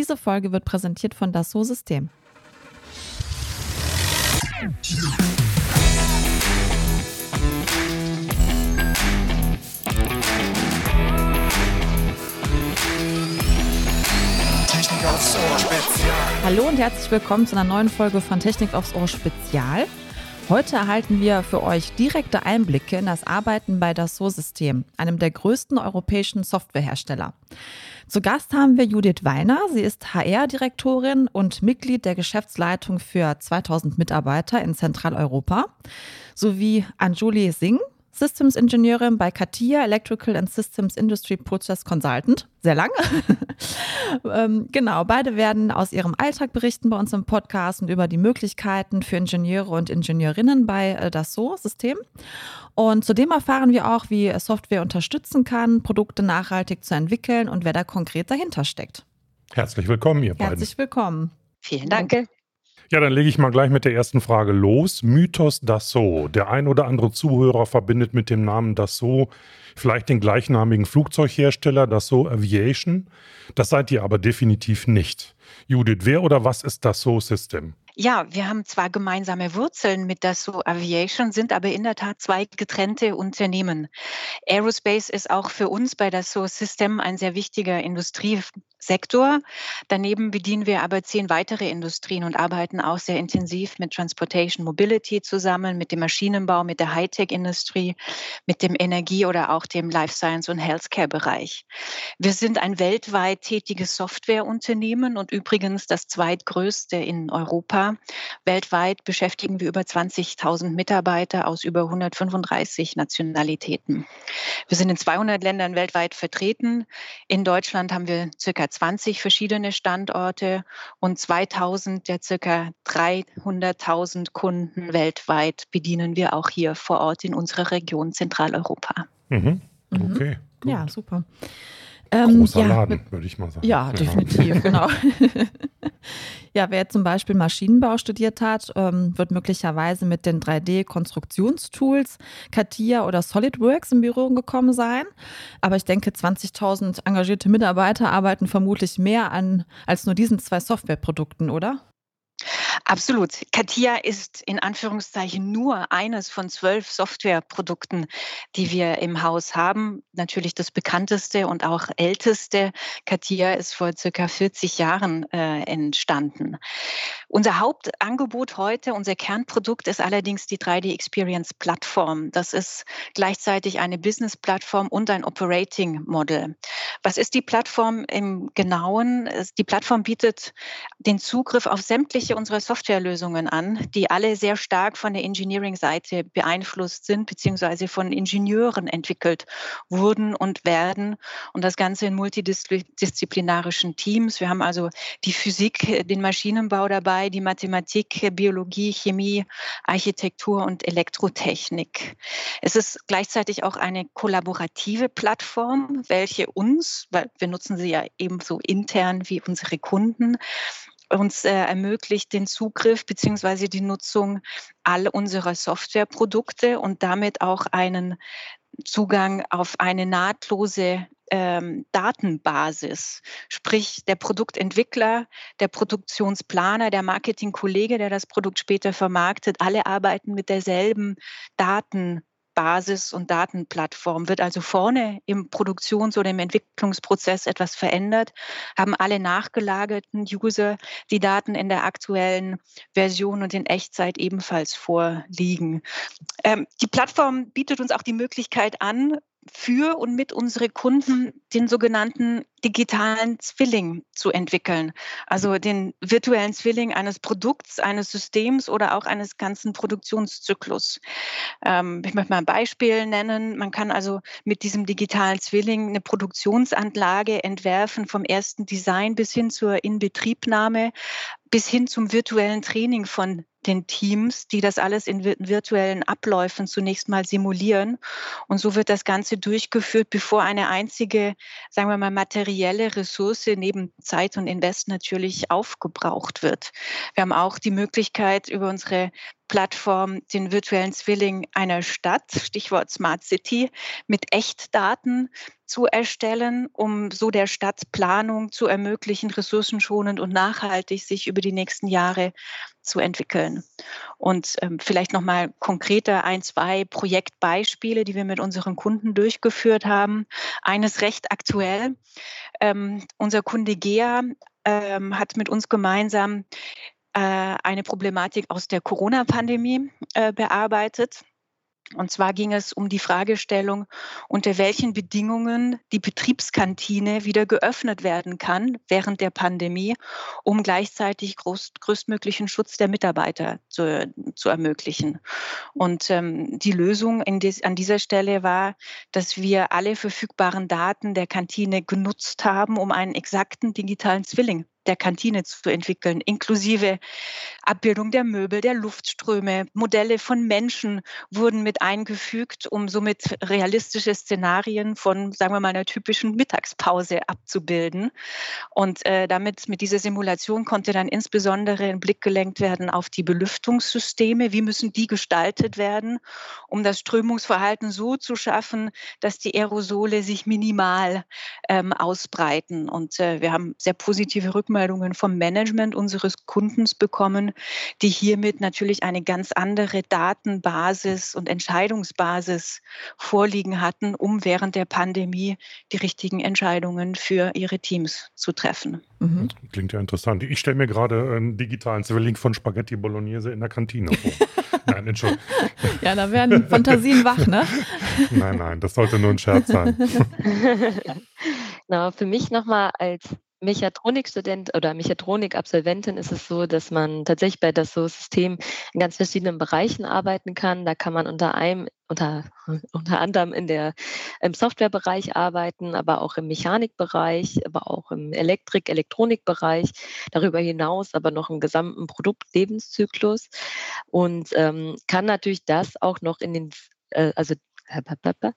Diese Folge wird präsentiert von Dassault System. Technik aufs Ohr Spezial. Hallo und herzlich willkommen zu einer neuen Folge von Technik aufs Ohr Spezial. Heute erhalten wir für euch direkte Einblicke in das Arbeiten bei Dassault System, einem der größten europäischen Softwarehersteller. Zu Gast haben wir Judith Weiner. Sie ist HR-Direktorin und Mitglied der Geschäftsleitung für 2000 Mitarbeiter in Zentraleuropa, sowie Anjuli Singh. Systems Ingenieurin bei CATIA Electrical and Systems Industry Process Consultant. Sehr lang. ähm, genau, beide werden aus ihrem Alltag berichten bei uns im Podcast und über die Möglichkeiten für Ingenieure und Ingenieurinnen bei äh, Dassault-System. Und zudem erfahren wir auch, wie Software unterstützen kann, Produkte nachhaltig zu entwickeln und wer da konkret dahinter steckt. Herzlich willkommen, ihr beiden. Herzlich willkommen. Vielen Dank. Ja, dann lege ich mal gleich mit der ersten Frage los. Mythos Dassault. Der ein oder andere Zuhörer verbindet mit dem Namen Dassault vielleicht den gleichnamigen Flugzeughersteller Dassault Aviation. Das seid ihr aber definitiv nicht. Judith, wer oder was ist Dassault System? Ja, wir haben zwar gemeinsame Wurzeln mit Dassault Aviation, sind aber in der Tat zwei getrennte Unternehmen. Aerospace ist auch für uns bei Dassault System ein sehr wichtiger Industriesektor. Daneben bedienen wir aber zehn weitere Industrien und arbeiten auch sehr intensiv mit Transportation Mobility zusammen, mit dem Maschinenbau, mit der Hightech-Industrie, mit dem Energie- oder auch dem Life Science- und Healthcare-Bereich. Wir sind ein weltweit tätiges Softwareunternehmen und übrigens das zweitgrößte in Europa. Weltweit beschäftigen wir über 20.000 Mitarbeiter aus über 135 Nationalitäten. Wir sind in 200 Ländern weltweit vertreten. In Deutschland haben wir circa 20 verschiedene Standorte und 2000 der circa 300.000 Kunden weltweit bedienen wir auch hier vor Ort in unserer Region Zentraleuropa. Mhm. Okay. Mhm. Ja, super. Großer ja, Laden, würde ich mal sagen. Ja, definitiv, genau. ja, wer zum Beispiel Maschinenbau studiert hat, ähm, wird möglicherweise mit den 3D-Konstruktionstools CATIA oder SolidWorks in Berührung gekommen sein. Aber ich denke, 20.000 engagierte Mitarbeiter arbeiten vermutlich mehr an als nur diesen zwei Softwareprodukten, oder? Absolut. CATIA ist in Anführungszeichen nur eines von zwölf Softwareprodukten, die wir im Haus haben. Natürlich das bekannteste und auch älteste. CATIA ist vor circa 40 Jahren äh, entstanden. Unser Hauptangebot heute, unser Kernprodukt ist allerdings die 3D Experience Plattform. Das ist gleichzeitig eine Business-Plattform und ein Operating Model. Was ist die Plattform im Genauen? Die Plattform bietet den Zugriff auf sämtliche unserer Softwarelösungen an, die alle sehr stark von der Engineering-Seite beeinflusst sind, beziehungsweise von Ingenieuren entwickelt wurden und werden. Und das Ganze in multidisziplinarischen Teams. Wir haben also die Physik, den Maschinenbau dabei, die Mathematik, Biologie, Chemie, Architektur und Elektrotechnik. Es ist gleichzeitig auch eine kollaborative Plattform, welche uns, weil wir nutzen sie ja ebenso intern wie unsere Kunden, uns äh, ermöglicht den Zugriff beziehungsweise die Nutzung all unserer Softwareprodukte und damit auch einen Zugang auf eine nahtlose ähm, Datenbasis. Sprich, der Produktentwickler, der Produktionsplaner, der Marketingkollege, der das Produkt später vermarktet, alle arbeiten mit derselben Daten. Basis und Datenplattform. Wird also vorne im Produktions- oder im Entwicklungsprozess etwas verändert, haben alle nachgelagerten User die Daten in der aktuellen Version und in Echtzeit ebenfalls vorliegen. Ähm, die Plattform bietet uns auch die Möglichkeit an, für und mit unsere Kunden den sogenannten digitalen Zwilling zu entwickeln. Also den virtuellen Zwilling eines Produkts, eines Systems oder auch eines ganzen Produktionszyklus. Ähm, ich möchte mal ein Beispiel nennen. Man kann also mit diesem digitalen Zwilling eine Produktionsanlage entwerfen, vom ersten Design bis hin zur Inbetriebnahme, bis hin zum virtuellen Training von den Teams, die das alles in virtuellen Abläufen zunächst mal simulieren. Und so wird das Ganze durchgeführt, bevor eine einzige, sagen wir mal, materielle Ressource neben Zeit und Invest natürlich aufgebraucht wird. Wir haben auch die Möglichkeit, über unsere Plattform den virtuellen Zwilling einer Stadt, Stichwort Smart City, mit Echtdaten zu erstellen, um so der Stadt Planung zu ermöglichen, ressourcenschonend und nachhaltig sich über die nächsten Jahre zu entwickeln. Und ähm, vielleicht noch mal konkreter ein, zwei Projektbeispiele, die wir mit unseren Kunden durchgeführt haben. Eines recht aktuell. Ähm, unser Kunde GEA ähm, hat mit uns gemeinsam eine Problematik aus der Corona-Pandemie äh, bearbeitet. Und zwar ging es um die Fragestellung, unter welchen Bedingungen die Betriebskantine wieder geöffnet werden kann während der Pandemie, um gleichzeitig groß, größtmöglichen Schutz der Mitarbeiter zu, zu ermöglichen. Und ähm, die Lösung des, an dieser Stelle war, dass wir alle verfügbaren Daten der Kantine genutzt haben, um einen exakten digitalen Zwilling der Kantine zu entwickeln, inklusive Abbildung der Möbel, der Luftströme, Modelle von Menschen wurden mit eingefügt, um somit realistische Szenarien von, sagen wir mal, einer typischen Mittagspause abzubilden. Und äh, damit mit dieser Simulation konnte dann insbesondere ein Blick gelenkt werden auf die Belüftungssysteme. Wie müssen die gestaltet werden, um das Strömungsverhalten so zu schaffen, dass die Aerosole sich minimal ähm, ausbreiten. Und äh, wir haben sehr positive Rückmeldungen Rückmeldungen vom Management unseres Kundens bekommen, die hiermit natürlich eine ganz andere Datenbasis und Entscheidungsbasis vorliegen hatten, um während der Pandemie die richtigen Entscheidungen für ihre Teams zu treffen. Mhm. Klingt ja interessant. Ich stelle mir gerade einen digitalen Zwilling von Spaghetti Bolognese in der Kantine vor. nein, Entschuldigung. Ja, da werden Fantasien wach, ne? nein, nein, das sollte nur ein Scherz sein. Na, für mich nochmal als Mechatronikstudent oder Mechatronik-Absolventin ist es so, dass man tatsächlich bei das System in ganz verschiedenen Bereichen arbeiten kann. Da kann man unter einem unter, unter anderem in der, im Softwarebereich arbeiten, aber auch im Mechanikbereich, aber auch im Elektrik-, Elektronikbereich, darüber hinaus aber noch im gesamten Produktlebenszyklus und ähm, kann natürlich das auch noch in den äh, also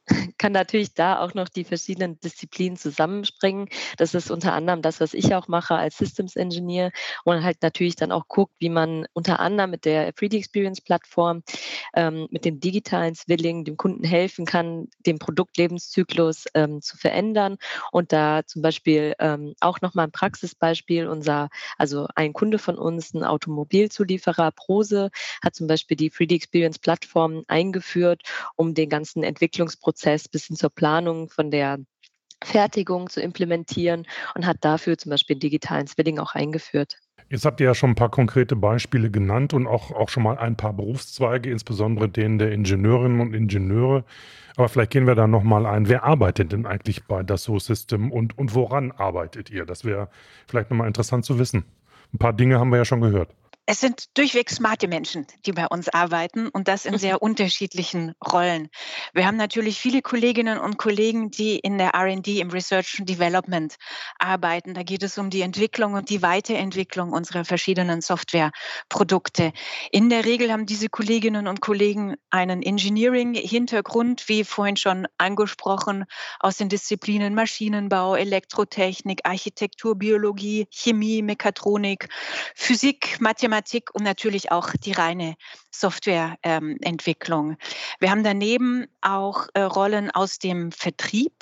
kann natürlich da auch noch die verschiedenen Disziplinen zusammenspringen. Das ist unter anderem das, was ich auch mache als Systems Engineer und halt natürlich dann auch guckt, wie man unter anderem mit der 3D Experience Plattform, ähm, mit dem digitalen Zwilling dem Kunden helfen kann, den Produktlebenszyklus ähm, zu verändern und da zum Beispiel ähm, auch nochmal ein Praxisbeispiel, unser, also ein Kunde von uns, ein Automobilzulieferer, Prose, hat zum Beispiel die 3D Experience Plattform eingeführt, um den ganzen Entwicklungsprozess bis hin zur Planung von der Fertigung zu implementieren und hat dafür zum Beispiel digitalen Zwilling auch eingeführt. Jetzt habt ihr ja schon ein paar konkrete Beispiele genannt und auch, auch schon mal ein paar Berufszweige, insbesondere denen der Ingenieurinnen und Ingenieure. Aber vielleicht gehen wir da nochmal ein. Wer arbeitet denn eigentlich bei Dassault System und, und woran arbeitet ihr? Das wäre vielleicht nochmal interessant zu wissen. Ein paar Dinge haben wir ja schon gehört. Es sind durchweg smarte Menschen, die bei uns arbeiten und das in sehr unterschiedlichen Rollen. Wir haben natürlich viele Kolleginnen und Kollegen, die in der RD, im Research and Development arbeiten. Da geht es um die Entwicklung und die Weiterentwicklung unserer verschiedenen Softwareprodukte. In der Regel haben diese Kolleginnen und Kollegen einen Engineering-Hintergrund, wie vorhin schon angesprochen, aus den Disziplinen Maschinenbau, Elektrotechnik, Architektur, Biologie, Chemie, Mechatronik, Physik, Mathematik. Mathematik und natürlich auch die reine Softwareentwicklung. Ähm, Wir haben daneben auch äh, Rollen aus dem Vertrieb.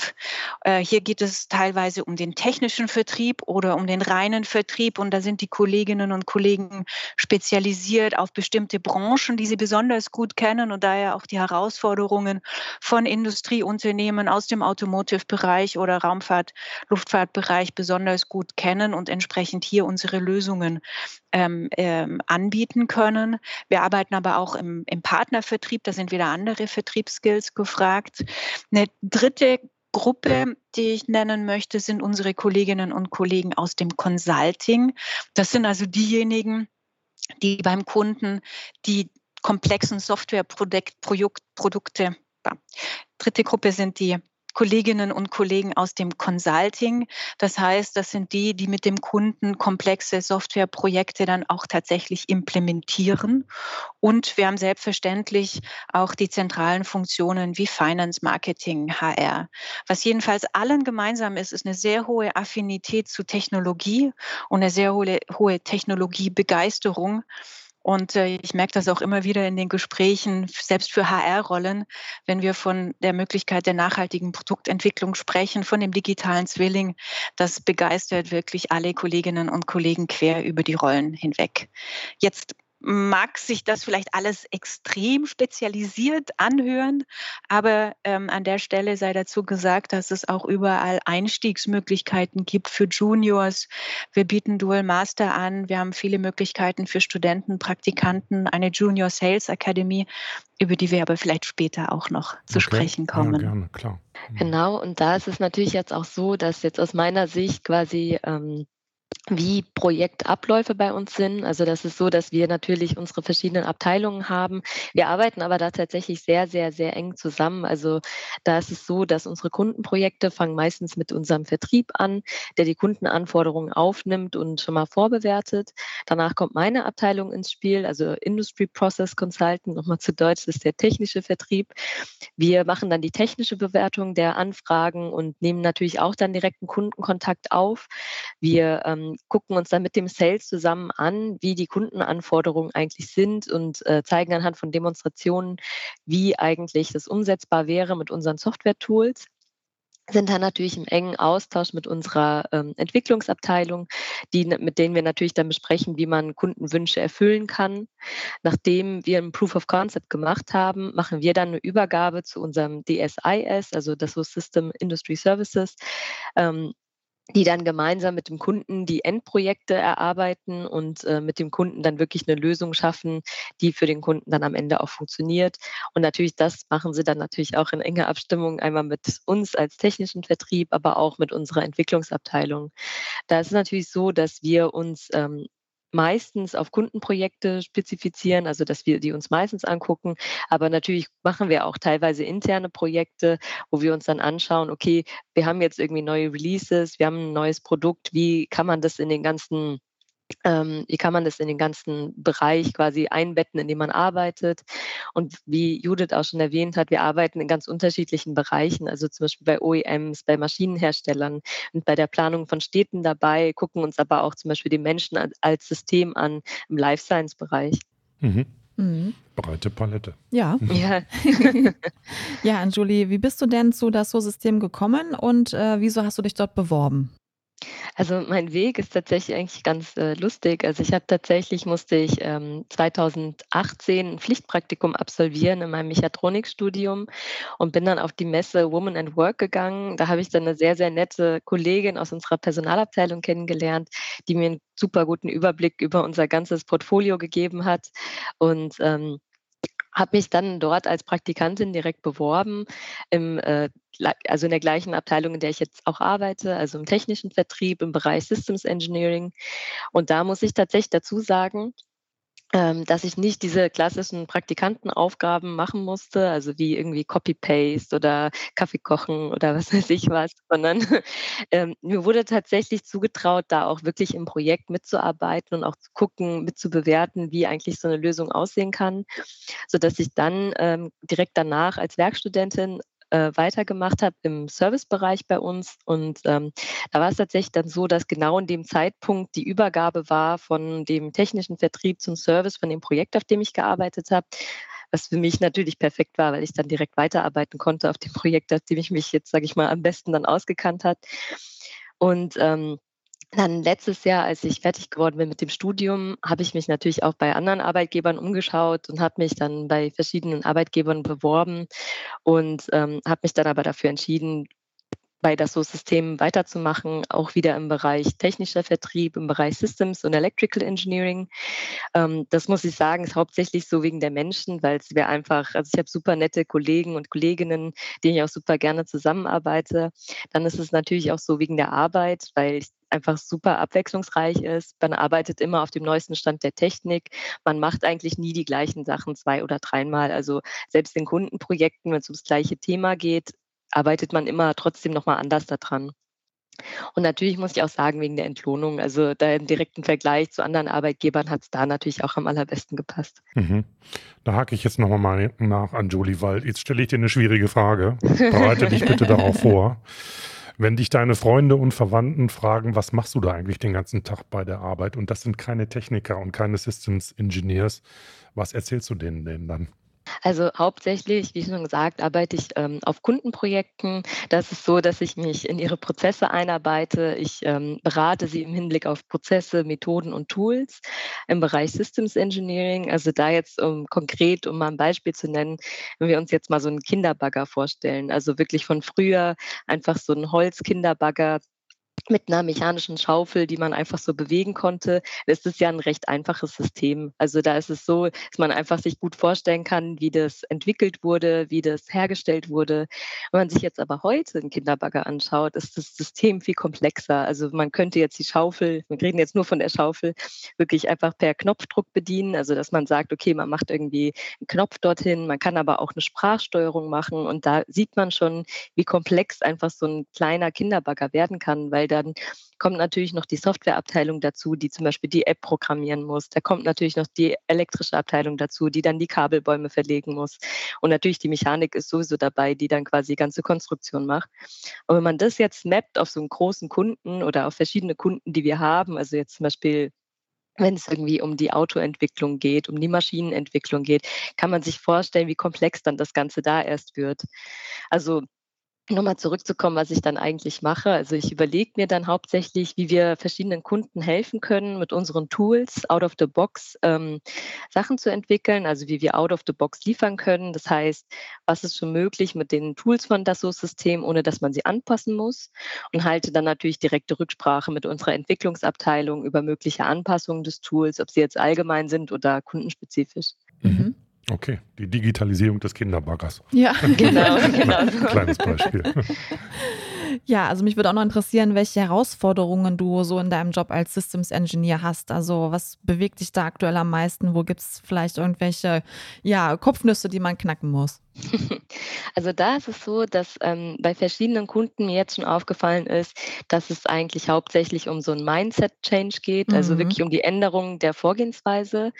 Äh, hier geht es teilweise um den technischen Vertrieb oder um den reinen Vertrieb und da sind die Kolleginnen und Kollegen spezialisiert auf bestimmte Branchen, die sie besonders gut kennen und daher auch die Herausforderungen von Industrieunternehmen aus dem Automotive-Bereich oder Raumfahrt, Luftfahrtbereich besonders gut kennen und entsprechend hier unsere Lösungen ähm, ähm, anbieten können. Wir arbeiten aber auch im, im Partnervertrieb, da sind wieder andere Vertriebsskills gefragt. Eine dritte Gruppe, die ich nennen möchte, sind unsere Kolleginnen und Kollegen aus dem Consulting. Das sind also diejenigen, die beim Kunden die komplexen Softwareprodukte, dritte Gruppe sind die Kolleginnen und Kollegen aus dem Consulting. Das heißt, das sind die, die mit dem Kunden komplexe Softwareprojekte dann auch tatsächlich implementieren. Und wir haben selbstverständlich auch die zentralen Funktionen wie Finance, Marketing, HR. Was jedenfalls allen gemeinsam ist, ist eine sehr hohe Affinität zu Technologie und eine sehr hohe, hohe Technologiebegeisterung Und äh, ich merke das auch immer wieder in den Gesprächen, selbst für HR-Rollen, wenn wir von der Möglichkeit der nachhaltigen Produktentwicklung sprechen, von dem digitalen Zwilling. Das begeistert wirklich alle Kolleginnen und Kollegen quer über die Rollen hinweg. Jetzt mag sich das vielleicht alles extrem spezialisiert anhören, aber ähm, an der Stelle sei dazu gesagt, dass es auch überall Einstiegsmöglichkeiten gibt für Juniors. Wir bieten Dual Master an, wir haben viele Möglichkeiten für Studenten, Praktikanten, eine Junior Sales Academy, über die wir aber vielleicht später auch noch zu okay. sprechen kommen. Ja, gerne, klar. Mhm. Genau, und da ist es natürlich jetzt auch so, dass jetzt aus meiner Sicht quasi ähm, wie Projektabläufe bei uns sind. Also das ist so, dass wir natürlich unsere verschiedenen Abteilungen haben. Wir arbeiten aber da tatsächlich sehr, sehr, sehr eng zusammen. Also da ist es so, dass unsere Kundenprojekte fangen meistens mit unserem Vertrieb an, der die Kundenanforderungen aufnimmt und schon mal vorbewertet. Danach kommt meine Abteilung ins Spiel, also Industry Process Consultant, nochmal zu Deutsch, das ist der technische Vertrieb. Wir machen dann die technische Bewertung der Anfragen und nehmen natürlich auch dann direkten Kundenkontakt auf. Wir ähm, gucken uns dann mit dem Sales zusammen an, wie die Kundenanforderungen eigentlich sind und äh, zeigen anhand von Demonstrationen, wie eigentlich das umsetzbar wäre mit unseren Software-Tools sind dann natürlich im engen Austausch mit unserer ähm, Entwicklungsabteilung, die, mit denen wir natürlich dann besprechen, wie man Kundenwünsche erfüllen kann. Nachdem wir ein Proof of Concept gemacht haben, machen wir dann eine Übergabe zu unserem DSIS, also das System Industry Services, ähm, die dann gemeinsam mit dem Kunden die Endprojekte erarbeiten und äh, mit dem Kunden dann wirklich eine Lösung schaffen, die für den Kunden dann am Ende auch funktioniert. Und natürlich, das machen sie dann natürlich auch in enger Abstimmung einmal mit uns als technischen Vertrieb, aber auch mit unserer Entwicklungsabteilung. Da ist es natürlich so, dass wir uns ähm, meistens auf Kundenprojekte spezifizieren, also dass wir die uns meistens angucken. Aber natürlich machen wir auch teilweise interne Projekte, wo wir uns dann anschauen, okay, wir haben jetzt irgendwie neue Releases, wir haben ein neues Produkt, wie kann man das in den ganzen ähm, wie kann man das in den ganzen Bereich quasi einbetten, in dem man arbeitet. Und wie Judith auch schon erwähnt hat, wir arbeiten in ganz unterschiedlichen Bereichen, also zum Beispiel bei OEMs, bei Maschinenherstellern und bei der Planung von Städten dabei, gucken uns aber auch zum Beispiel die Menschen als System an im Life Science-Bereich. Mhm. Mhm. Breite Palette. Ja. Mhm. Ja. ja, Anjuli, wie bist du denn zu das So-System gekommen und äh, wieso hast du dich dort beworben? Also mein Weg ist tatsächlich eigentlich ganz äh, lustig. Also ich habe tatsächlich musste ich ähm, 2018 ein Pflichtpraktikum absolvieren in meinem Mechatronikstudium und bin dann auf die Messe Woman and Work gegangen. Da habe ich dann eine sehr, sehr nette Kollegin aus unserer Personalabteilung kennengelernt, die mir einen super guten Überblick über unser ganzes Portfolio gegeben hat. Und ähm, habe mich dann dort als Praktikantin direkt beworben, im, äh, also in der gleichen Abteilung, in der ich jetzt auch arbeite, also im technischen Vertrieb, im Bereich Systems Engineering. Und da muss ich tatsächlich dazu sagen, dass ich nicht diese klassischen Praktikantenaufgaben machen musste, also wie irgendwie Copy-Paste oder Kaffee kochen oder was weiß ich was, sondern ähm, mir wurde tatsächlich zugetraut, da auch wirklich im Projekt mitzuarbeiten und auch zu gucken, mitzubewerten, wie eigentlich so eine Lösung aussehen kann, sodass ich dann ähm, direkt danach als Werkstudentin äh, weitergemacht habe im Servicebereich bei uns. Und ähm, da war es tatsächlich dann so, dass genau in dem Zeitpunkt die Übergabe war von dem technischen Vertrieb zum Service, von dem Projekt, auf dem ich gearbeitet habe was für mich natürlich perfekt war, weil ich dann direkt weiterarbeiten konnte auf dem Projekt, auf dem ich mich jetzt, sage ich mal, am besten dann ausgekannt hat. Und ähm, dann letztes Jahr, als ich fertig geworden bin mit dem Studium, habe ich mich natürlich auch bei anderen Arbeitgebern umgeschaut und habe mich dann bei verschiedenen Arbeitgebern beworben und ähm, habe mich dann aber dafür entschieden, bei das So-System weiterzumachen, auch wieder im Bereich technischer Vertrieb, im Bereich Systems und Electrical Engineering. Ähm, das muss ich sagen, ist hauptsächlich so wegen der Menschen, weil es wäre einfach, also ich habe super nette Kollegen und Kolleginnen, denen ich auch super gerne zusammenarbeite. Dann ist es natürlich auch so wegen der Arbeit, weil ich einfach super abwechslungsreich ist. Man arbeitet immer auf dem neuesten Stand der Technik. Man macht eigentlich nie die gleichen Sachen zwei oder dreimal. Also selbst in Kundenprojekten, wenn es ums gleiche Thema geht, arbeitet man immer trotzdem nochmal anders daran. Und natürlich muss ich auch sagen, wegen der Entlohnung, also da im direkten Vergleich zu anderen Arbeitgebern hat es da natürlich auch am allerbesten gepasst. Mhm. Da hake ich jetzt nochmal mal nach an Julie, weil jetzt stelle ich dir eine schwierige Frage. Bereite dich bitte darauf vor. Wenn dich deine Freunde und Verwandten fragen, was machst du da eigentlich den ganzen Tag bei der Arbeit und das sind keine Techniker und keine Systems Engineers, was erzählst du denen denn dann? Also hauptsächlich, wie schon gesagt, arbeite ich ähm, auf Kundenprojekten. Das ist so, dass ich mich in ihre Prozesse einarbeite. Ich ähm, berate sie im Hinblick auf Prozesse, Methoden und Tools im Bereich Systems Engineering. Also da jetzt um, konkret, um mal ein Beispiel zu nennen, wenn wir uns jetzt mal so einen Kinderbagger vorstellen, also wirklich von früher einfach so ein Holzkinderbagger, mit einer mechanischen Schaufel, die man einfach so bewegen konnte. Das ist ja ein recht einfaches System. Also da ist es so, dass man einfach sich gut vorstellen kann, wie das entwickelt wurde, wie das hergestellt wurde. Wenn man sich jetzt aber heute einen Kinderbagger anschaut, ist das System viel komplexer. Also man könnte jetzt die Schaufel, wir reden jetzt nur von der Schaufel, wirklich einfach per Knopfdruck bedienen. Also dass man sagt, okay, man macht irgendwie einen Knopf dorthin, man kann aber auch eine Sprachsteuerung machen und da sieht man schon, wie komplex einfach so ein kleiner Kinderbagger werden kann, weil dann kommt natürlich noch die Softwareabteilung dazu, die zum Beispiel die App programmieren muss. Da kommt natürlich noch die elektrische Abteilung dazu, die dann die Kabelbäume verlegen muss. Und natürlich die Mechanik ist sowieso dabei, die dann quasi die ganze Konstruktion macht. Und wenn man das jetzt mappt auf so einen großen Kunden oder auf verschiedene Kunden, die wir haben, also jetzt zum Beispiel wenn es irgendwie um die Autoentwicklung geht, um die Maschinenentwicklung geht, kann man sich vorstellen, wie komplex dann das Ganze da erst wird. Also Nochmal zurückzukommen, was ich dann eigentlich mache. Also ich überlege mir dann hauptsächlich, wie wir verschiedenen Kunden helfen können, mit unseren Tools out of the box ähm, Sachen zu entwickeln, also wie wir out of the box liefern können. Das heißt, was ist schon möglich mit den Tools von Dassault-System, ohne dass man sie anpassen muss und halte dann natürlich direkte Rücksprache mit unserer Entwicklungsabteilung über mögliche Anpassungen des Tools, ob sie jetzt allgemein sind oder kundenspezifisch. Mhm. Okay, die Digitalisierung des Kinderbaggers. Ja, genau. genau. Kleines Beispiel. Ja, also mich würde auch noch interessieren, welche Herausforderungen du so in deinem Job als Systems Engineer hast. Also was bewegt dich da aktuell am meisten? Wo gibt es vielleicht irgendwelche ja, Kopfnüsse, die man knacken muss? Also da ist es so, dass ähm, bei verschiedenen Kunden mir jetzt schon aufgefallen ist, dass es eigentlich hauptsächlich um so ein Mindset-Change geht, also Mhm. wirklich um die Änderung der Vorgehensweise,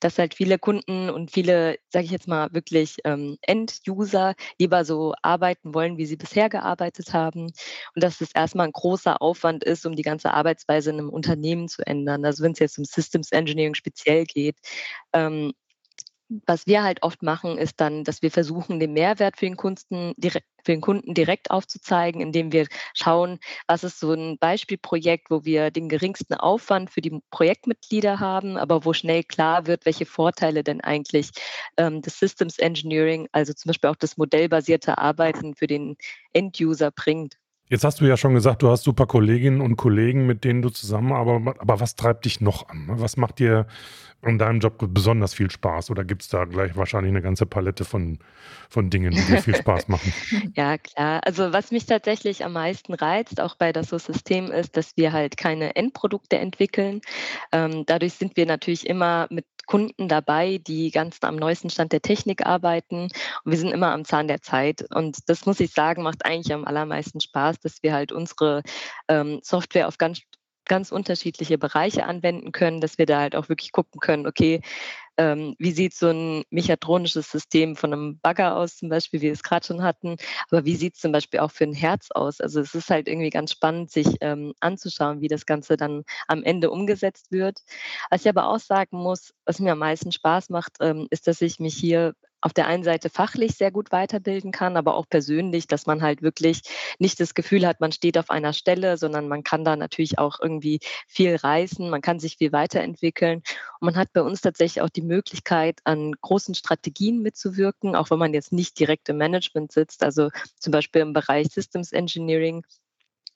dass halt viele Kunden und viele, sage ich jetzt mal, wirklich ähm, End-User lieber so arbeiten wollen, wie sie bisher gearbeitet haben und dass es erstmal ein großer Aufwand ist, um die ganze Arbeitsweise in einem Unternehmen zu ändern. Also wenn es jetzt um Systems Engineering speziell geht, ähm, was wir halt oft machen, ist dann, dass wir versuchen, den Mehrwert für den, Kunden, direkt, für den Kunden direkt aufzuzeigen, indem wir schauen, was ist so ein Beispielprojekt, wo wir den geringsten Aufwand für die Projektmitglieder haben, aber wo schnell klar wird, welche Vorteile denn eigentlich ähm, das Systems Engineering, also zum Beispiel auch das modellbasierte Arbeiten für den End-User bringt. Jetzt hast du ja schon gesagt, du hast super Kolleginnen und Kollegen, mit denen du zusammenarbeitest. Aber was treibt dich noch an? Was macht dir in deinem Job besonders viel Spaß? Oder gibt es da gleich wahrscheinlich eine ganze Palette von, von Dingen, die dir viel Spaß machen? Ja, klar. Also was mich tatsächlich am meisten reizt, auch bei das System, ist, dass wir halt keine Endprodukte entwickeln. Ähm, dadurch sind wir natürlich immer mit Kunden dabei, die ganz am neuesten Stand der Technik arbeiten. Und wir sind immer am Zahn der Zeit. Und das muss ich sagen, macht eigentlich am allermeisten Spaß, dass wir halt unsere ähm, Software auf ganz ganz unterschiedliche Bereiche anwenden können, dass wir da halt auch wirklich gucken können, okay, ähm, wie sieht so ein mechatronisches System von einem Bagger aus, zum Beispiel, wie wir es gerade schon hatten, aber wie sieht es zum Beispiel auch für ein Herz aus? Also es ist halt irgendwie ganz spannend, sich ähm, anzuschauen, wie das Ganze dann am Ende umgesetzt wird. Was ich aber auch sagen muss, was mir am meisten Spaß macht, ähm, ist, dass ich mich hier auf der einen Seite fachlich sehr gut weiterbilden kann, aber auch persönlich, dass man halt wirklich nicht das Gefühl hat, man steht auf einer Stelle, sondern man kann da natürlich auch irgendwie viel reißen, man kann sich viel weiterentwickeln. Und man hat bei uns tatsächlich auch die Möglichkeit, an großen Strategien mitzuwirken, auch wenn man jetzt nicht direkt im Management sitzt, also zum Beispiel im Bereich Systems Engineering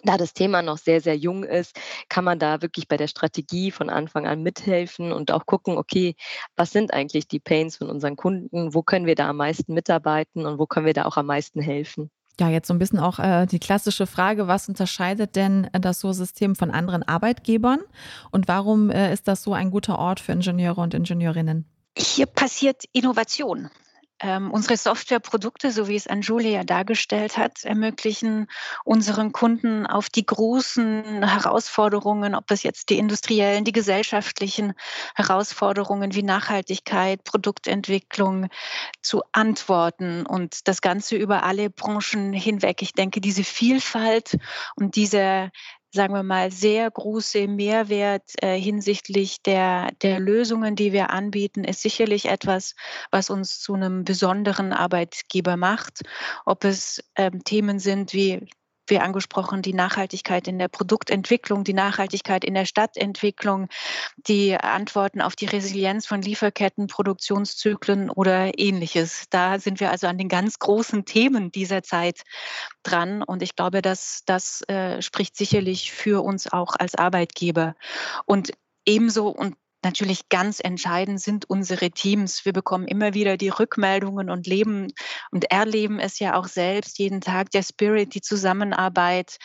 da das Thema noch sehr, sehr jung ist, kann man da wirklich bei der Strategie von Anfang an mithelfen und auch gucken, okay, was sind eigentlich die Pains von unseren Kunden, wo können wir da am meisten mitarbeiten und wo können wir da auch am meisten helfen. Ja, jetzt so ein bisschen auch äh, die klassische Frage, was unterscheidet denn das SOR-System von anderen Arbeitgebern und warum äh, ist das so ein guter Ort für Ingenieure und Ingenieurinnen? Hier passiert Innovation. Ähm, unsere Softwareprodukte, so wie es Anjulia dargestellt hat, ermöglichen unseren Kunden auf die großen Herausforderungen, ob es jetzt die industriellen, die gesellschaftlichen Herausforderungen wie Nachhaltigkeit, Produktentwicklung zu antworten und das Ganze über alle Branchen hinweg. Ich denke, diese Vielfalt und diese sagen wir mal, sehr große Mehrwert äh, hinsichtlich der, der Lösungen, die wir anbieten, ist sicherlich etwas, was uns zu einem besonderen Arbeitgeber macht. Ob es ähm, Themen sind wie wie angesprochen, die Nachhaltigkeit in der Produktentwicklung, die Nachhaltigkeit in der Stadtentwicklung, die Antworten auf die Resilienz von Lieferketten, Produktionszyklen oder ähnliches. Da sind wir also an den ganz großen Themen dieser Zeit dran. Und ich glaube, dass das äh, spricht sicherlich für uns auch als Arbeitgeber. Und ebenso, und natürlich ganz entscheidend sind unsere Teams. Wir bekommen immer wieder die Rückmeldungen und leben und erleben es ja auch selbst jeden Tag. Der Spirit, die Zusammenarbeit,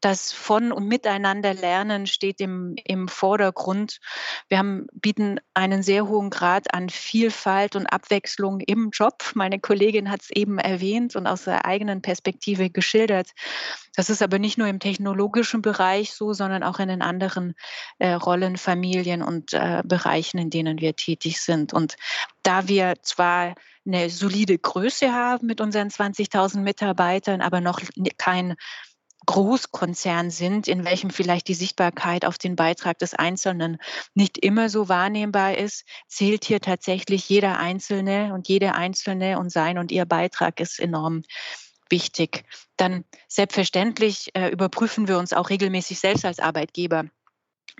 das von und miteinander lernen steht im, im Vordergrund. Wir haben, bieten einen sehr hohen Grad an Vielfalt und Abwechslung im Job. Meine Kollegin hat es eben erwähnt und aus der eigenen Perspektive geschildert. Das ist aber nicht nur im technologischen Bereich so, sondern auch in den anderen äh, Rollen, Familien und äh, Bereichen, in denen wir tätig sind. Und da wir zwar eine solide Größe haben mit unseren 20.000 Mitarbeitern, aber noch kein Großkonzern sind, in welchem vielleicht die Sichtbarkeit auf den Beitrag des Einzelnen nicht immer so wahrnehmbar ist, zählt hier tatsächlich jeder Einzelne und jede Einzelne und sein und ihr Beitrag ist enorm wichtig. Dann selbstverständlich äh, überprüfen wir uns auch regelmäßig selbst als Arbeitgeber.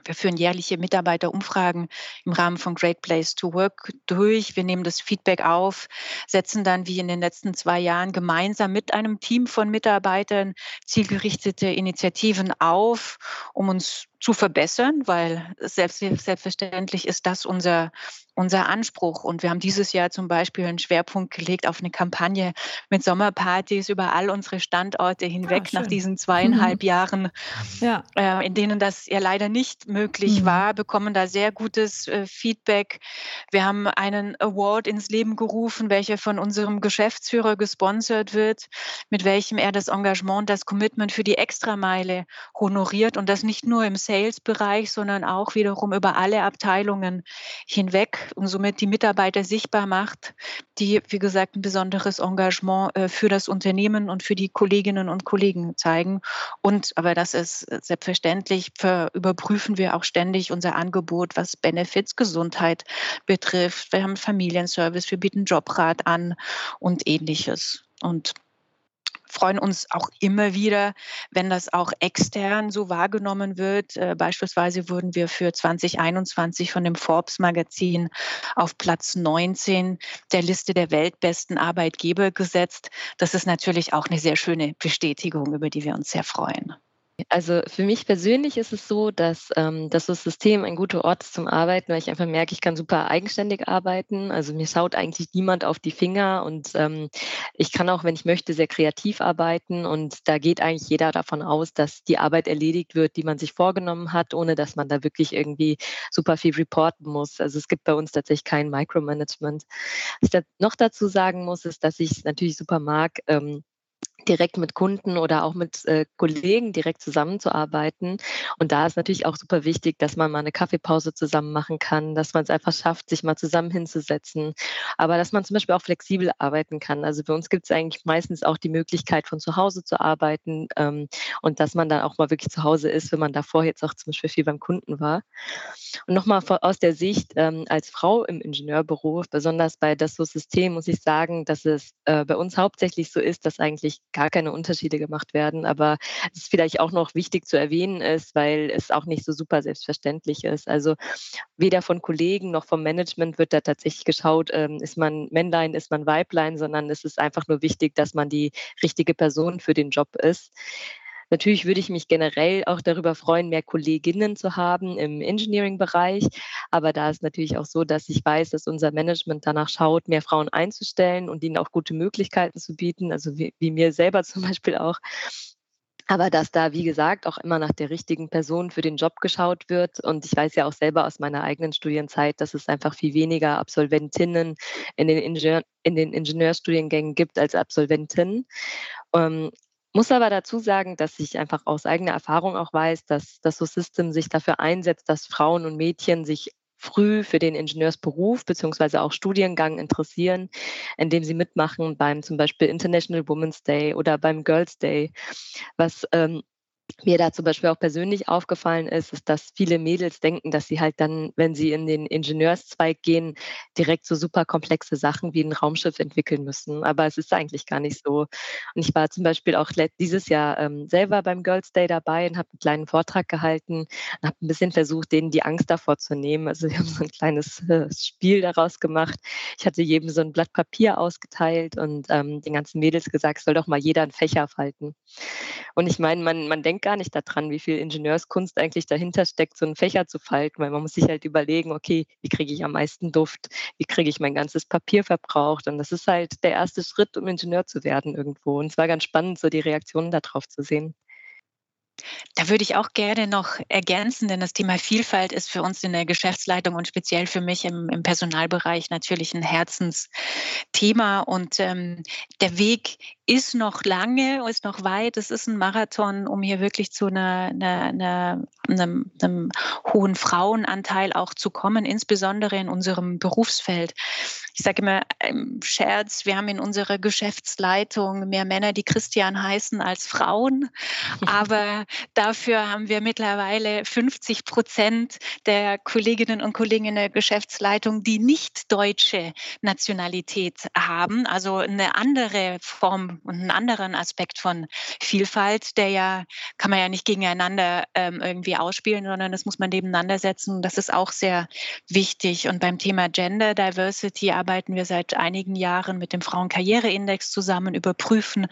Wir führen jährliche Mitarbeiterumfragen im Rahmen von Great Place to Work durch. Wir nehmen das Feedback auf, setzen dann wie in den letzten zwei Jahren gemeinsam mit einem Team von Mitarbeitern zielgerichtete Initiativen auf, um uns zu verbessern, weil selbst, selbstverständlich ist das unser, unser Anspruch. Und wir haben dieses Jahr zum Beispiel einen Schwerpunkt gelegt auf eine Kampagne mit Sommerpartys über all unsere Standorte hinweg ah, nach diesen zweieinhalb mhm. Jahren, ja. äh, in denen das ja leider nicht möglich mhm. war, bekommen da sehr gutes äh, Feedback. Wir haben einen Award ins Leben gerufen, welcher von unserem Geschäftsführer gesponsert wird, mit welchem er das Engagement, das Commitment für die Extrameile honoriert und das nicht nur im Sales Sales-Bereich, sondern auch wiederum über alle Abteilungen hinweg und somit die Mitarbeiter sichtbar macht, die, wie gesagt, ein besonderes Engagement äh, für das Unternehmen und für die Kolleginnen und Kollegen zeigen. Und, aber das ist selbstverständlich, überprüfen wir auch ständig unser Angebot, was Benefits, Gesundheit betrifft. Wir haben Familienservice, wir bieten Jobrat an und ähnliches. Und freuen uns auch immer wieder, wenn das auch extern so wahrgenommen wird. Äh, beispielsweise wurden wir für 2021 von dem Forbes Magazin auf Platz 19 der Liste der weltbesten Arbeitgeber gesetzt. Das ist natürlich auch eine sehr schöne Bestätigung, über die wir uns sehr freuen. Also für mich persönlich ist es so, dass, ähm, dass das System ein guter Ort ist zum Arbeiten, weil ich einfach merke, ich kann super eigenständig arbeiten. Also mir schaut eigentlich niemand auf die Finger und ähm, ich kann auch, wenn ich möchte, sehr kreativ arbeiten. Und da geht eigentlich jeder davon aus, dass die Arbeit erledigt wird, die man sich vorgenommen hat, ohne dass man da wirklich irgendwie super viel reporten muss. Also es gibt bei uns tatsächlich kein Micromanagement. Was ich da noch dazu sagen muss, ist, dass ich es natürlich super mag, ähm, direkt mit Kunden oder auch mit äh, Kollegen direkt zusammenzuarbeiten. Und da ist natürlich auch super wichtig, dass man mal eine Kaffeepause zusammen machen kann, dass man es einfach schafft, sich mal zusammen hinzusetzen, aber dass man zum Beispiel auch flexibel arbeiten kann. Also bei uns gibt es eigentlich meistens auch die Möglichkeit, von zu Hause zu arbeiten ähm, und dass man dann auch mal wirklich zu Hause ist, wenn man davor jetzt auch zum Beispiel viel beim Kunden war. Und nochmal aus der Sicht ähm, als Frau im Ingenieurbüro, besonders bei das so System, muss ich sagen, dass es äh, bei uns hauptsächlich so ist, dass eigentlich gar keine Unterschiede gemacht werden. Aber es ist vielleicht auch noch wichtig zu erwähnen ist, weil es auch nicht so super selbstverständlich ist. Also weder von Kollegen noch vom Management wird da tatsächlich geschaut, ähm, ist man Männlein, ist man Weiblein, sondern es ist einfach nur wichtig, dass man die richtige Person für den Job ist. Natürlich würde ich mich generell auch darüber freuen, mehr Kolleginnen zu haben im Engineering-Bereich. Aber da ist natürlich auch so, dass ich weiß, dass unser Management danach schaut, mehr Frauen einzustellen und ihnen auch gute Möglichkeiten zu bieten. Also wie, wie mir selber zum Beispiel auch. Aber dass da, wie gesagt, auch immer nach der richtigen Person für den Job geschaut wird. Und ich weiß ja auch selber aus meiner eigenen Studienzeit, dass es einfach viel weniger Absolventinnen in den, Ingenieur in den Ingenieurstudiengängen gibt als Absolventinnen. Muss aber dazu sagen, dass ich einfach aus eigener Erfahrung auch weiß, dass das so System sich dafür einsetzt, dass Frauen und Mädchen sich früh für den Ingenieursberuf beziehungsweise auch Studiengang interessieren, indem sie mitmachen beim zum Beispiel International Women's Day oder beim Girls Day, was ähm, mir da zum Beispiel auch persönlich aufgefallen ist, ist, dass viele Mädels denken, dass sie halt dann, wenn sie in den Ingenieurszweig gehen, direkt so super komplexe Sachen wie ein Raumschiff entwickeln müssen. Aber es ist eigentlich gar nicht so. Und ich war zum Beispiel auch dieses Jahr ähm, selber beim Girls Day dabei und habe einen kleinen Vortrag gehalten und habe ein bisschen versucht, denen die Angst davor zu nehmen. Also wir haben so ein kleines äh, Spiel daraus gemacht. Ich hatte jedem so ein Blatt Papier ausgeteilt und ähm, den ganzen Mädels gesagt, soll doch mal jeder einen Fächer falten. Und ich meine, man, man denkt gar nicht daran, wie viel Ingenieurskunst eigentlich dahinter steckt, so einen Fächer zu falten, weil man muss sich halt überlegen, okay, wie kriege ich am meisten Duft, wie kriege ich mein ganzes Papier verbraucht. Und das ist halt der erste Schritt, um Ingenieur zu werden irgendwo. Und es war ganz spannend, so die Reaktionen darauf zu sehen. Da würde ich auch gerne noch ergänzen, denn das Thema Vielfalt ist für uns in der Geschäftsleitung und speziell für mich im, im Personalbereich natürlich ein Herzensthema. Und ähm, der Weg ist noch lange, ist noch weit. Es ist ein Marathon, um hier wirklich zu einer, einer, einer, einem, einem hohen Frauenanteil auch zu kommen, insbesondere in unserem Berufsfeld. Ich sage immer im Scherz, wir haben in unserer Geschäftsleitung mehr Männer, die Christian heißen, als Frauen. Aber dafür haben wir mittlerweile 50 Prozent der Kolleginnen und Kollegen in der Geschäftsleitung, die nicht deutsche Nationalität haben, also eine andere Form und einen anderen Aspekt von Vielfalt, der ja, kann man ja nicht gegeneinander ähm, irgendwie ausspielen, sondern das muss man nebeneinander setzen. Das ist auch sehr wichtig. Und beim Thema Gender Diversity arbeiten wir seit einigen Jahren mit dem Frauenkarriereindex zusammen, überprüfen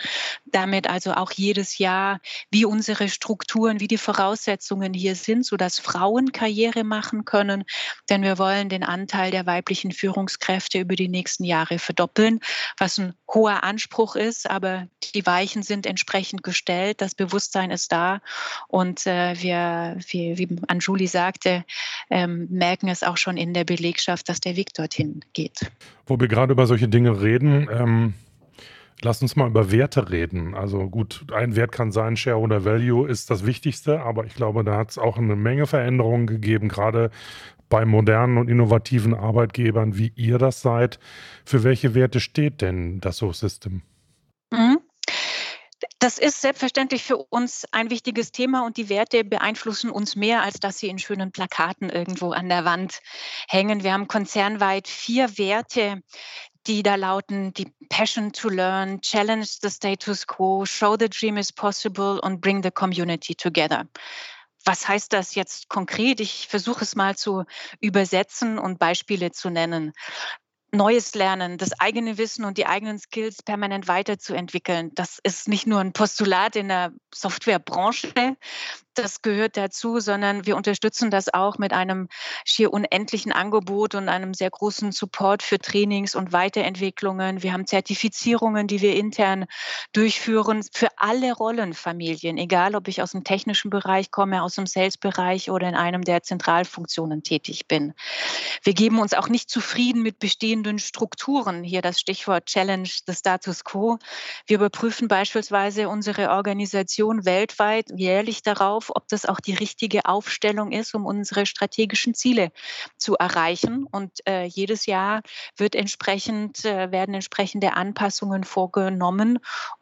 damit also auch jedes Jahr, wie unsere Strukturen, wie die Voraussetzungen hier sind, sodass Frauen Karriere machen können. Denn wir wollen den Anteil der weiblichen Führungskräfte über die nächsten Jahre verdoppeln, was ein hoher Anspruch ist, aber die Weichen sind entsprechend gestellt, das Bewusstsein ist da und äh, wir, wir, wie Anjuli sagte, ähm, merken es auch schon in der Belegschaft, dass der Weg dorthin geht. Wo wir gerade über solche Dinge reden, ähm Lass uns mal über Werte reden. Also gut, ein Wert kann sein, Shareholder Value ist das Wichtigste, aber ich glaube, da hat es auch eine Menge Veränderungen gegeben, gerade bei modernen und innovativen Arbeitgebern, wie ihr das seid. Für welche Werte steht denn das So-System? Das ist selbstverständlich für uns ein wichtiges Thema und die Werte beeinflussen uns mehr, als dass sie in schönen Plakaten irgendwo an der Wand hängen. Wir haben konzernweit vier Werte, die da lauten, die Passion to Learn, Challenge the Status Quo, Show the Dream is Possible und Bring the Community Together. Was heißt das jetzt konkret? Ich versuche es mal zu übersetzen und Beispiele zu nennen. Neues Lernen, das eigene Wissen und die eigenen Skills permanent weiterzuentwickeln. Das ist nicht nur ein Postulat in der Softwarebranche, das gehört dazu, sondern wir unterstützen das auch mit einem schier unendlichen Angebot und einem sehr großen Support für Trainings und Weiterentwicklungen. Wir haben Zertifizierungen, die wir intern durchführen für alle Rollenfamilien, egal ob ich aus dem technischen Bereich komme, aus dem Sales-Bereich oder in einem der Zentralfunktionen tätig bin. Wir geben uns auch nicht zufrieden mit bestehenden Strukturen. Hier das Stichwort Challenge the Status Quo. Wir überprüfen beispielsweise unsere Organisation weltweit jährlich darauf, drauf, ob das auch die richtige Aufstellung ist, um unsere strategischen Ziele zu erreichen. Und äh, jedes Jahr wird entsprechend, äh, werden entsprechende Anpassungen vorgenommen,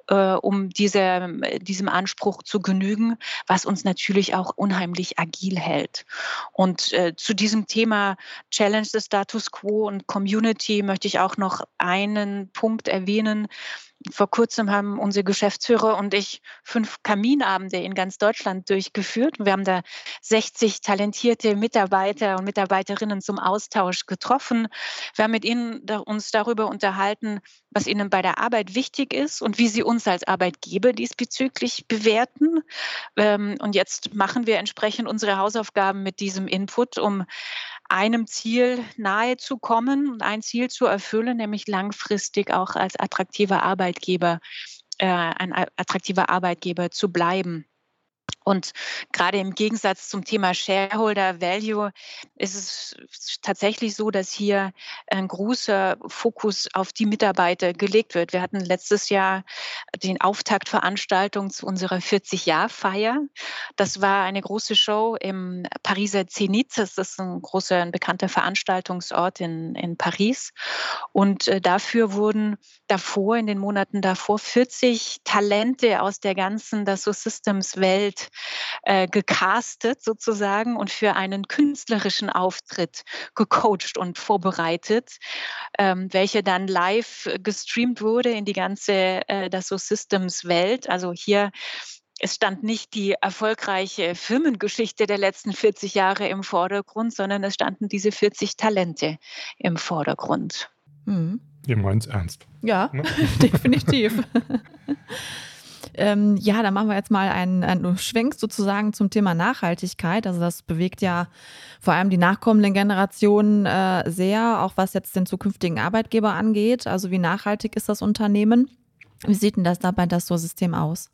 äh, um diese, diesem Anspruch zu genügen, was uns natürlich auch unheimlich agil hält. Und äh, zu diesem Thema Challenge the Status Quo und Community möchte ich auch noch einen Punkt erwähnen, vor kurzem haben unsere Geschäftsführer und ich fünf Kaminabende in ganz Deutschland durchgeführt. Wir haben da 60 talentierte Mitarbeiter und Mitarbeiterinnen zum Austausch getroffen. Wir haben mit ihnen uns darüber unterhalten, was ihnen bei der Arbeit wichtig ist und wie sie uns als Arbeitgeber diesbezüglich bewerten. Ähm, und jetzt machen wir entsprechend unsere Hausaufgaben mit diesem Input, um einem Ziel nahe zu kommen und ein Ziel zu erfüllen, nämlich langfristig auch als attraktiver Arbeitgeber äh, ein attraktiver Arbeitgeber zu bleiben. Und gerade im Gegensatz zum Thema Shareholder Value ist es tatsächlich so, dass hier ein großer Fokus auf die Mitarbeiter gelegt wird. Wir hatten letztes Jahr den Auftaktveranstaltung zu unserer 40-Jahr-Feier. Das war eine große Show im Pariser Zenit. Das ist ein großer, ein bekannter Veranstaltungsort in, in Paris. Und äh, dafür wurden davor, in den Monaten davor, 40 Talente aus der ganzen Dassault Systems Welt äh, gecastet sozusagen und für einen künstlerischen Auftritt gecoacht und vorbereitet, ähm, welche dann live gestreamt wurde in die ganze äh, Dassault Systems Welt. Also hier es stand nicht die erfolgreiche Firmengeschichte der letzten 40 Jahre im Vordergrund, sondern es standen diese 40 Talente im Vordergrund. Mhm. Ihr meint es ernst. Ja, ne? definitiv. Ähm, ja, dann machen wir jetzt mal einen, einen Schwenk sozusagen zum Thema Nachhaltigkeit. Also das bewegt ja vor allem die nachkommenden Generationen äh, sehr, auch was jetzt den zukünftigen Arbeitgeber angeht. Also wie nachhaltig ist das Unternehmen? Wie sieht denn das da bei das System aus?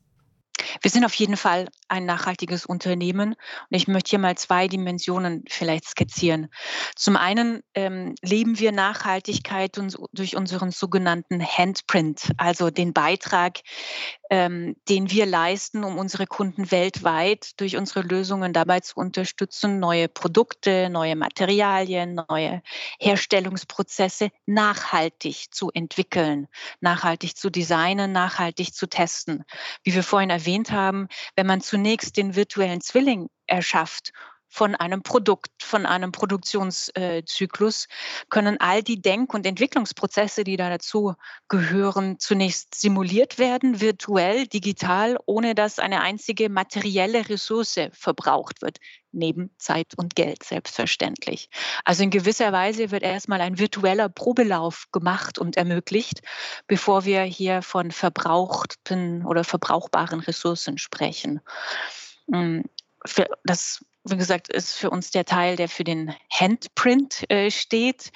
Wir sind auf jeden Fall ein nachhaltiges Unternehmen und ich möchte hier mal zwei Dimensionen vielleicht skizzieren. Zum einen ähm, leben wir Nachhaltigkeit durch unseren sogenannten Handprint, also den Beitrag, ähm, den wir leisten, um unsere Kunden weltweit durch unsere Lösungen dabei zu unterstützen, neue Produkte, neue Materialien, neue Herstellungsprozesse nachhaltig zu entwickeln, nachhaltig zu designen, nachhaltig zu testen. Wie wir vorhin erwähnt haben, wenn man zunächst den virtuellen Zwilling erschafft von einem Produkt, von einem Produktionszyklus, können all die Denk- und Entwicklungsprozesse, die da dazu gehören, zunächst simuliert werden, virtuell, digital, ohne dass eine einzige materielle Ressource verbraucht wird, neben Zeit und Geld selbstverständlich. Also in gewisser Weise wird erstmal ein virtueller Probelauf gemacht und ermöglicht, bevor wir hier von verbrauchten oder verbrauchbaren Ressourcen sprechen. Hm, das wie gesagt, ist für uns der Teil, der für den Handprint äh, steht.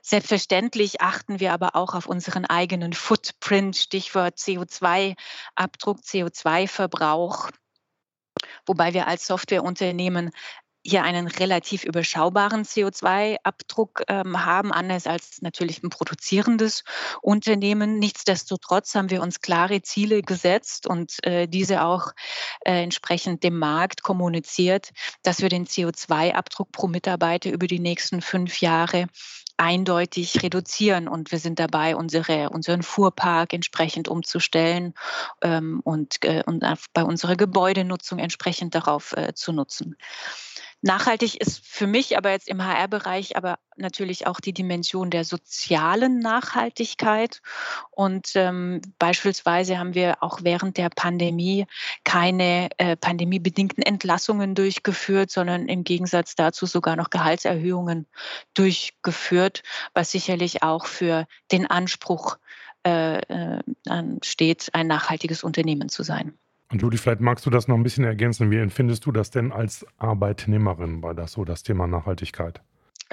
Selbstverständlich achten wir aber auch auf unseren eigenen Footprint, Stichwort CO2-Abdruck, CO2-Verbrauch. Wobei wir als Softwareunternehmen hier einen relativ überschaubaren CO2-Abdruck ähm, haben, anders als natürlich ein produzierendes Unternehmen. Nichtsdestotrotz haben wir uns klare Ziele gesetzt und äh, diese auch äh, entsprechend dem Markt kommuniziert, dass wir den CO2-Abdruck pro Mitarbeiter über die nächsten fünf Jahre eindeutig reduzieren. Und wir sind dabei, unsere, unseren Fuhrpark entsprechend umzustellen ähm, und, äh, und bei unserer Gebäudenutzung entsprechend darauf äh, zu nutzen. Nachhaltig ist für mich aber jetzt im HR-Bereich aber natürlich auch die Dimension der sozialen Nachhaltigkeit. Und ähm, beispielsweise haben wir auch während der Pandemie keine äh, pandemiebedingten Entlassungen durchgeführt, sondern im Gegensatz dazu sogar noch Gehaltserhöhungen durchgeführt, was sicherlich auch für den Anspruch äh, äh steht, ein nachhaltiges Unternehmen zu sein. Und Judy, vielleicht magst du das noch ein bisschen ergänzen. Wie empfindest du das denn als Arbeitnehmerin bei das so das Thema Nachhaltigkeit?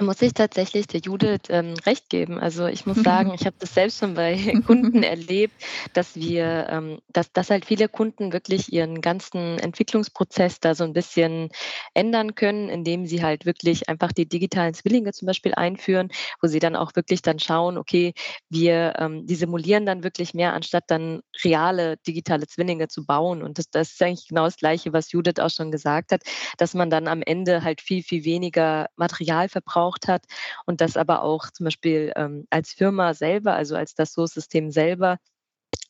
Muss ich tatsächlich der Judith ähm, recht geben. Also ich muss sagen, ich habe das selbst schon bei Kunden erlebt, dass wir, ähm, dass, dass halt viele Kunden wirklich ihren ganzen Entwicklungsprozess da so ein bisschen ändern können, indem sie halt wirklich einfach die digitalen Zwillinge zum Beispiel einführen, wo sie dann auch wirklich dann schauen, okay, wir ähm, die simulieren dann wirklich mehr, anstatt dann reale digitale Zwillinge zu bauen. Und das, das ist eigentlich genau das Gleiche, was Judith auch schon gesagt hat, dass man dann am Ende halt viel, viel weniger Material verbraucht gebraucht hat und das aber auch zum Beispiel ähm, als Firma selber, also als das So-System selber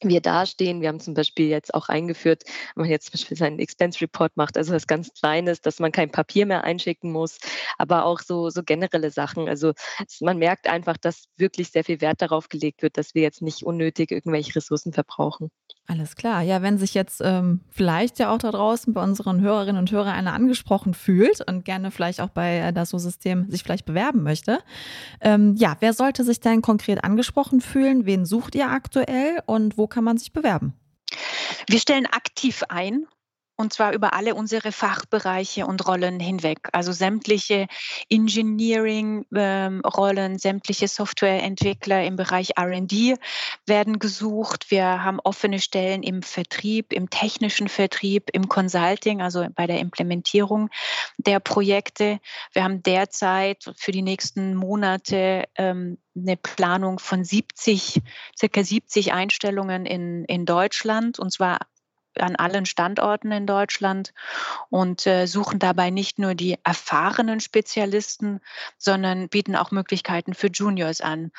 wir dastehen. Wir haben zum Beispiel jetzt auch eingeführt, wenn man jetzt zum Beispiel seinen Expense Report macht, also was ganz Kleines, dass man kein Papier mehr einschicken muss, aber auch so, so generelle Sachen. Also man merkt einfach, dass wirklich sehr viel Wert darauf gelegt wird, dass wir jetzt nicht unnötig irgendwelche Ressourcen verbrauchen. Alles klar. Ja, wenn sich jetzt ähm, vielleicht ja auch da draußen bei unseren Hörerinnen und Hörern einer angesprochen fühlt und gerne vielleicht auch bei äh, das So-System sich vielleicht bewerben möchte, ähm, ja, wer sollte sich denn konkret angesprochen fühlen? Wen sucht ihr aktuell und wo kann man sich bewerben? Wir stellen aktiv ein und zwar über alle unsere Fachbereiche und Rollen hinweg. Also sämtliche Engineering-Rollen, ähm, sämtliche Softwareentwickler im Bereich RD werden gesucht. Wir haben offene Stellen im Vertrieb, im technischen Vertrieb, im Consulting, also bei der Implementierung der Projekte. Wir haben derzeit für die nächsten Monate ähm, eine Planung von 70, circa 70 Einstellungen in, in Deutschland und zwar an allen Standorten in Deutschland und äh, suchen dabei nicht nur die erfahrenen Spezialisten, sondern bieten auch Möglichkeiten für Juniors an.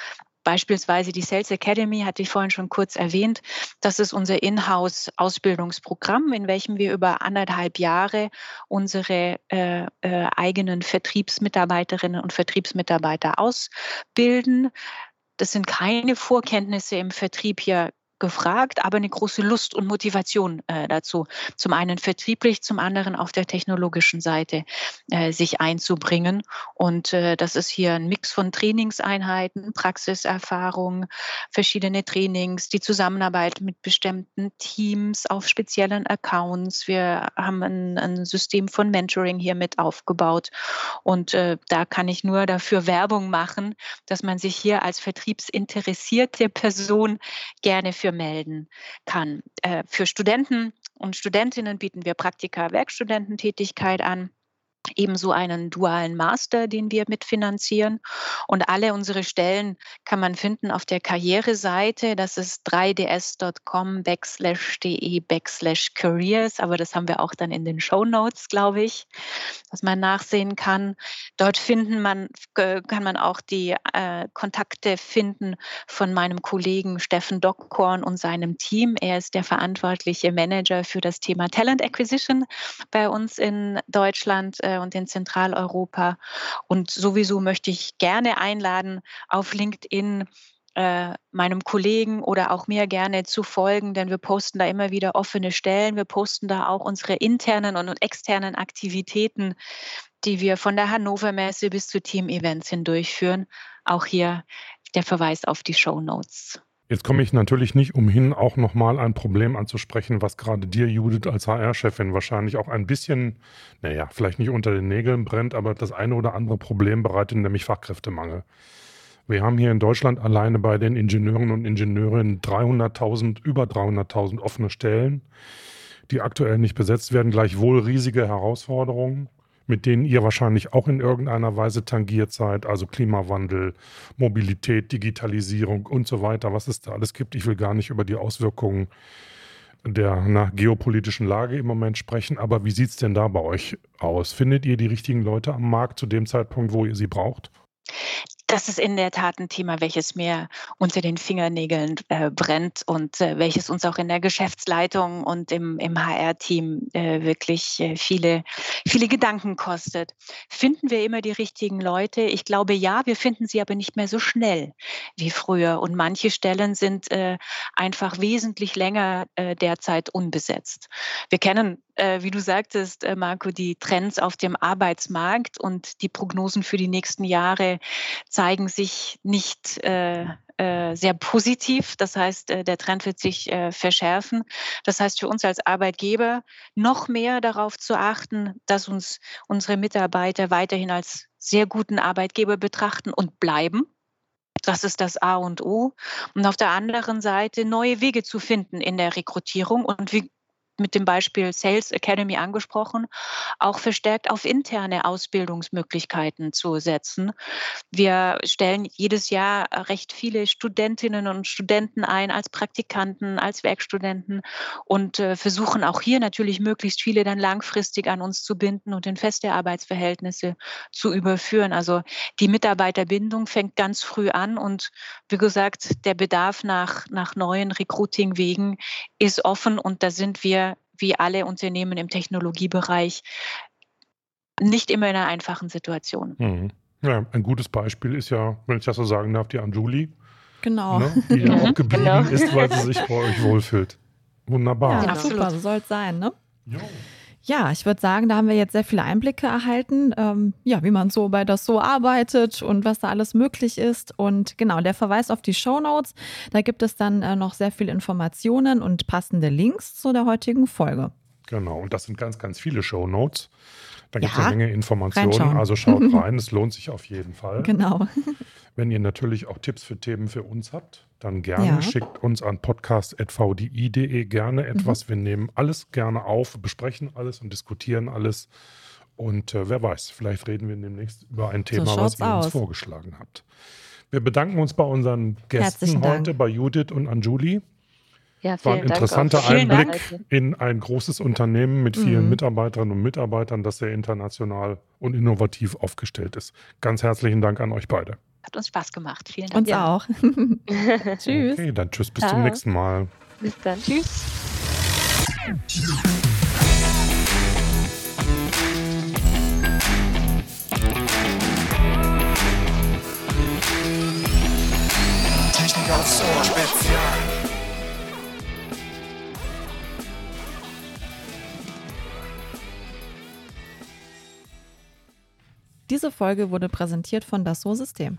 Beispielsweise die Sales Academy hatte ich vorhin schon kurz erwähnt. Das ist unser Inhouse-Ausbildungsprogramm, in welchem wir über anderthalb Jahre unsere äh, äh, eigenen Vertriebsmitarbeiterinnen und Vertriebsmitarbeiter ausbilden. Das sind keine Vorkenntnisse im Vertrieb hier gefragt, aber eine große Lust und Motivation äh, dazu. Zum einen vertrieblich, zum anderen auf der technologischen Seite äh, sich einzubringen. Und äh, das ist hier ein Mix von Trainingseinheiten, Praxiserfahrung, verschiedene Trainings, die Zusammenarbeit mit bestimmten Teams auf speziellen Accounts. Wir haben ein, ein System von Mentoring hier mit aufgebaut. Und äh, da kann ich nur dafür Werbung machen, dass man sich hier als vertriebsinteressierte Person gerne für melden kann. Äh, für Studenten und Studentinnen bieten wir Praktika Werkstudententätigkeit an ebenso einen dualen Master, den wir mitfinanzieren. Und alle unsere Stellen kann man finden auf der Karriereseite. Das ist 3ds.com backslash de backslash careers. Aber das haben wir auch dann in den Show Notes, glaube ich, dass man nachsehen kann. Dort finden man, kann man auch die äh, Kontakte finden von meinem Kollegen Steffen Dockhorn und seinem Team. Er ist der verantwortliche Manager für das Thema Talent Acquisition bei uns in Deutschland äh, und in Zentraleuropa. Und sowieso möchte ich gerne einladen, auf LinkedIn äh, meinem Kollegen oder auch mir gerne zu folgen, denn wir posten da immer wieder offene Stellen. Wir posten da auch unsere internen und externen Aktivitäten, die wir von der Hannover Messe bis zu Team-Events hin durchführen. Auch hier der Verweis auf die Show Notes. Jetzt komme ich natürlich nicht umhin, auch nochmal ein Problem anzusprechen, was gerade dir, Judith, als HR-Chefin wahrscheinlich auch ein bisschen, naja, vielleicht nicht unter den Nägeln brennt, aber das eine oder andere Problem bereitet, nämlich Fachkräftemangel. Wir haben hier in Deutschland alleine bei den Ingenieuren und Ingenieurinnen 300.000, über 300.000 offene Stellen, die aktuell nicht besetzt werden, gleichwohl riesige Herausforderungen mit denen ihr wahrscheinlich auch in irgendeiner Weise tangiert seid, also Klimawandel, Mobilität, Digitalisierung und so weiter, was es da alles gibt. Ich will gar nicht über die Auswirkungen der na, geopolitischen Lage im Moment sprechen, aber wie sieht es denn da bei euch aus? Findet ihr die richtigen Leute am Markt zu dem Zeitpunkt, wo ihr sie braucht? Das ist in der Tat ein Thema, welches mir unter den Fingernägeln äh, brennt und äh, welches uns auch in der Geschäftsleitung und im, im HR-Team äh, wirklich äh, viele, viele Gedanken kostet. Finden wir immer die richtigen Leute? Ich glaube ja, wir finden sie aber nicht mehr so schnell wie früher. Und manche Stellen sind äh, einfach wesentlich länger äh, derzeit unbesetzt. Wir kennen wie du sagtest, äh, Marco, die Trends auf dem Arbeitsmarkt und die Prognosen für die nächsten Jahre zeigen sich nicht äh, äh, sehr positiv. Das heißt, äh, der Trend wird sich äh, verschärfen. Das heißt, für uns als Arbeitgeber noch mehr darauf zu achten, dass uns unsere Mitarbeiter weiterhin als sehr guten Arbeitgeber betrachten und bleiben. Das ist das A und O. Und auf der anderen Seite neue Wege zu finden in der Rekrutierung und wie mit dem Beispiel Sales Academy angesprochen, auch verstärkt auf interne Ausbildungsmöglichkeiten zu setzen. Wir stellen jedes Jahr recht viele Studentinnen und Studenten ein als Praktikanten, als Werkstudenten und äh, versuchen auch hier natürlich möglichst viele dann langfristig an uns zu binden und in feste Arbeitsverhältnisse zu überführen. Also die Mitarbeiterbindung fängt ganz früh an und wie gesagt, der Bedarf nach, nach neuen Recruiting-Wegen ist offen und da sind wir wie alle Unternehmen im Technologiebereich nicht immer in einer einfachen Situation. Mhm. Ja, ein gutes Beispiel ist ja, wenn ich das so sagen darf, die Anjuli. Genau. Ne, die ja auch geblieben genau. ist, weil sie sich bei euch wohlfühlt. Wunderbar. Ja, super, so soll es sein, ne? Jo. Ja, ich würde sagen, da haben wir jetzt sehr viele Einblicke erhalten, ähm, ja, wie man so bei das so arbeitet und was da alles möglich ist. Und genau, der Verweis auf die Show Notes, da gibt es dann äh, noch sehr viele Informationen und passende Links zu der heutigen Folge. Genau, und das sind ganz, ganz viele Shownotes. Da gibt es Ja, eine Menge Informationen, also schaut rein, es lohnt sich auf jeden Fall. Genau. Wenn ihr natürlich auch Tipps für Themen für uns habt, dann gerne Ja. schickt uns an podcast.vdi.de gerne Mhm. etwas. Wir nehmen alles gerne auf, besprechen alles und diskutieren alles. Und äh, wer weiß, vielleicht reden wir demnächst über ein Thema, was schaut's ihr uns aus. vorgeschlagen habt. Wir bedanken uns bei unseren Gästen heute, bei Judith und an Julie. Ja, War ein interessanter Einblick in ein großes Unternehmen mit vielen Mhm. Mitarbeiterinnen und Mitarbeitern, das sehr international und innovativ aufgestellt ist. Ganz herzlichen Dank an euch beide. Hat uns Spaß gemacht. Vielen Dank. Uns Ja. auch. Tschüss. Okay, dann tschüss, bis zum Ciao. nächsten Mal. Bis dann. Tschüss. Technik aufs Ohr Spezial. Diese Folge wurde präsentiert von das So System.